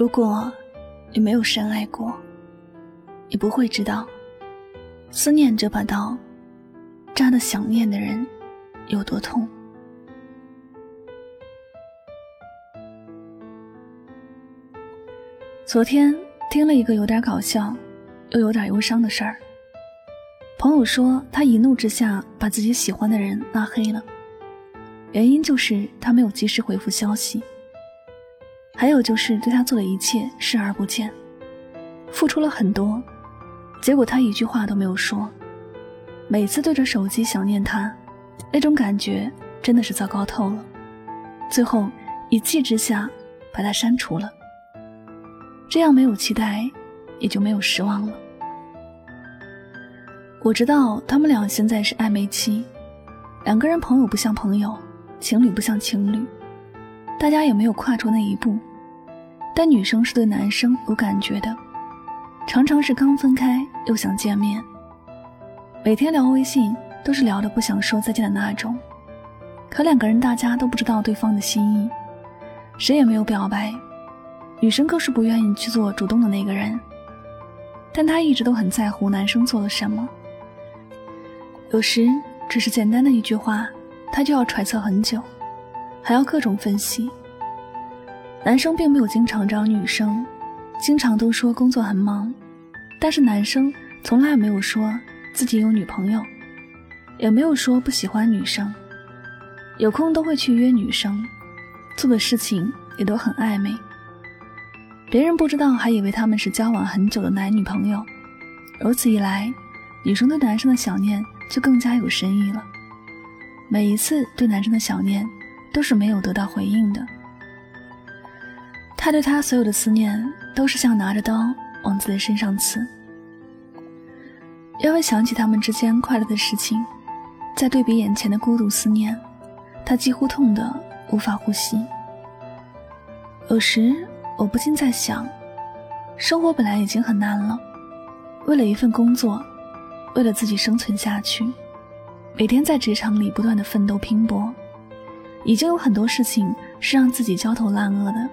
如果你没有深爱过，你不会知道，思念这把刀，扎的想念的人有多痛。昨天听了一个有点搞笑，又有点忧伤的事儿。朋友说他一怒之下把自己喜欢的人拉黑了，原因就是他没有及时回复消息，还有就是对他做的一切视而不见，付出了很多，结果他一句话都没有说。每次对着手机想念他，那种感觉真的是糟糕透了。最后一气之下把他删除了。这样没有期待，也就没有失望了。我知道他们俩现在是暧昧期，两个人朋友不像朋友，情侣不像情侣，大家也没有跨出那一步。但女生是对男生有感觉的，常常是刚分开又想见面，每天聊微信都是聊的不想说再见的那种。可两个人大家都不知道对方的心意，谁也没有表白。女生更是不愿意去做主动的那个人，但她一直都很在乎男生做了什么。有时只是简单的一句话，她就要揣测很久，还要各种分析。男生并没有经常找女生，经常都说工作很忙，但是男生从来没有说自己有女朋友，也没有说不喜欢女生，有空都会去约女生，做的事情也都很暧昧。别人不知道，还以为他们是交往很久的男女朋友。如此一来，女生对男生的想念就更加有深意了。每一次对男生的想念，都是没有得到回应的。他对他所有的思念，都是像拿着刀往自己身上刺。因为想起他们之间快乐的事情，在对比眼前的孤独思念，他几乎痛得无法呼吸。有时。我不禁在想，生活本来已经很难了，为了一份工作，为了自己生存下去，每天在职场里不断的奋斗拼搏，已经有很多事情是让自己焦头烂额的。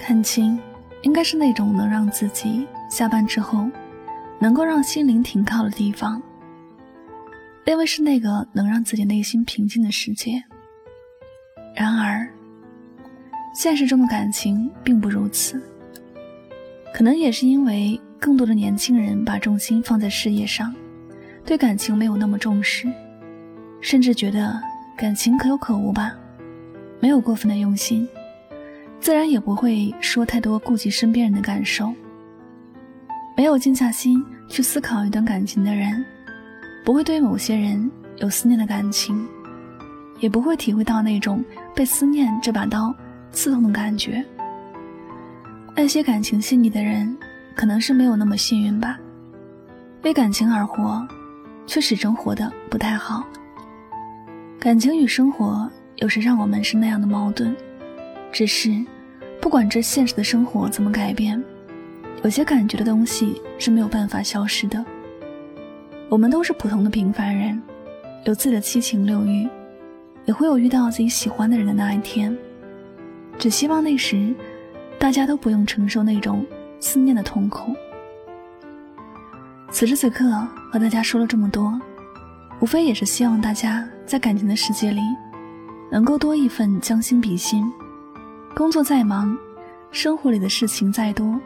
看清应该是那种能让自己下班之后，能够让心灵停靠的地方，因为是那个能让自己内心平静的世界。然而。现实中的感情并不如此，可能也是因为更多的年轻人把重心放在事业上，对感情没有那么重视，甚至觉得感情可有可无吧，没有过分的用心，自然也不会说太多顾及身边人的感受。没有静下心去思考一段感情的人，不会对某些人有思念的感情，也不会体会到那种被思念这把刀。刺痛的感觉。那些感情细腻的人，可能是没有那么幸运吧。为感情而活，却始终活得不太好。感情与生活有时让我们是那样的矛盾。只是，不管这现实的生活怎么改变，有些感觉的东西是没有办法消失的。我们都是普通的平凡人，有自己的七情六欲，也会有遇到自己喜欢的人的那一天。只希望那时，大家都不用承受那种思念的痛苦。此时此刻和大家说了这么多，无非也是希望大家在感情的世界里，能够多一份将心比心。工作再忙，生活里的事情再多，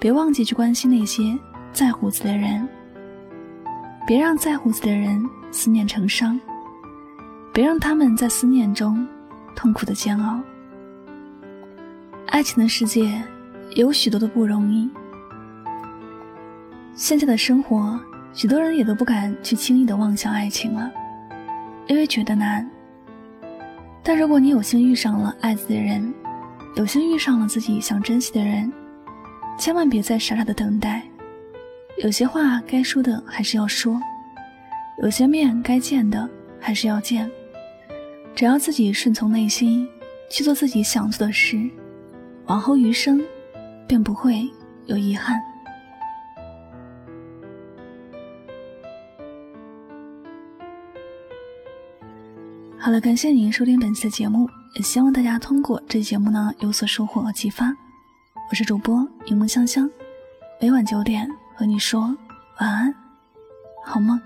别忘记去关心那些在乎自己的人。别让在乎自己的人思念成伤，别让他们在思念中痛苦的煎熬。爱情的世界有许多的不容易。现在的生活，许多人也都不敢去轻易的妄想爱情了，因为觉得难。但如果你有幸遇上了爱自己的人，有幸遇上了自己想珍惜的人，千万别再傻傻的等待。有些话该说的还是要说，有些面该见的还是要见。只要自己顺从内心，去做自己想做的事。往后余生，便不会有遗憾。好了，感谢您收听本期的节目，也希望大家通过这节目呢有所收获和启发。我是主播柠檬香香，每晚九点和你说晚安，好梦。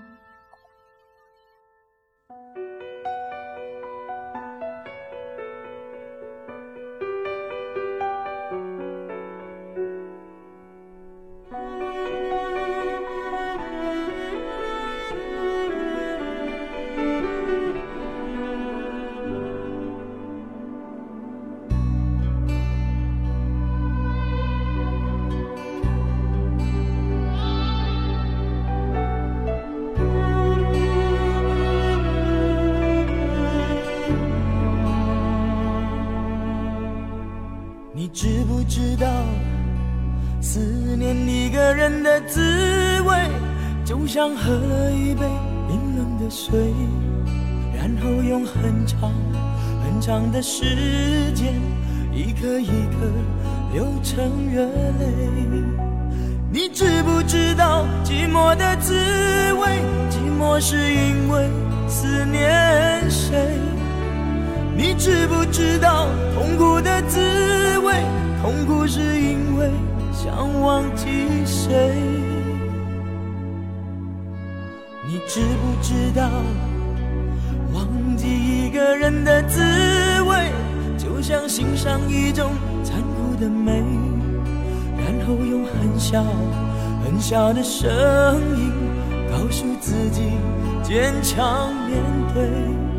你知不知道，思念一个人的滋味，就像喝一杯冰冷的水，然后用很长很长的时间，一颗一颗流成热泪。你知不知道寂寞的滋味？寂寞是因为思念谁？你知不知道痛苦的滋味？痛苦是因为想忘记谁？你知不知道忘记一个人的滋味，就像欣赏一种残酷的美，然后用很小很小的声音告诉自己坚强面对。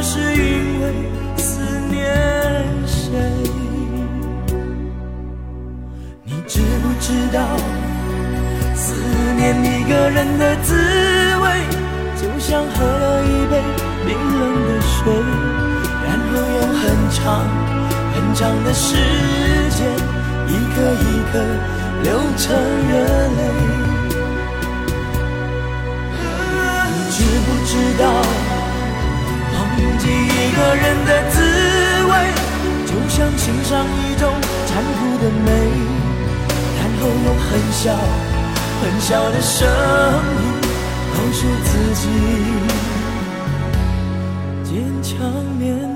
是因为思念谁？你知不知道思念一个人的滋味，就像喝了一杯冰冷的水，然后用很长很长的时间，一颗一颗流成热泪。你知不知道，记一个人的滋味，就像欣赏一种残酷的美。然后用很小很小的声音告诉自己，坚强面。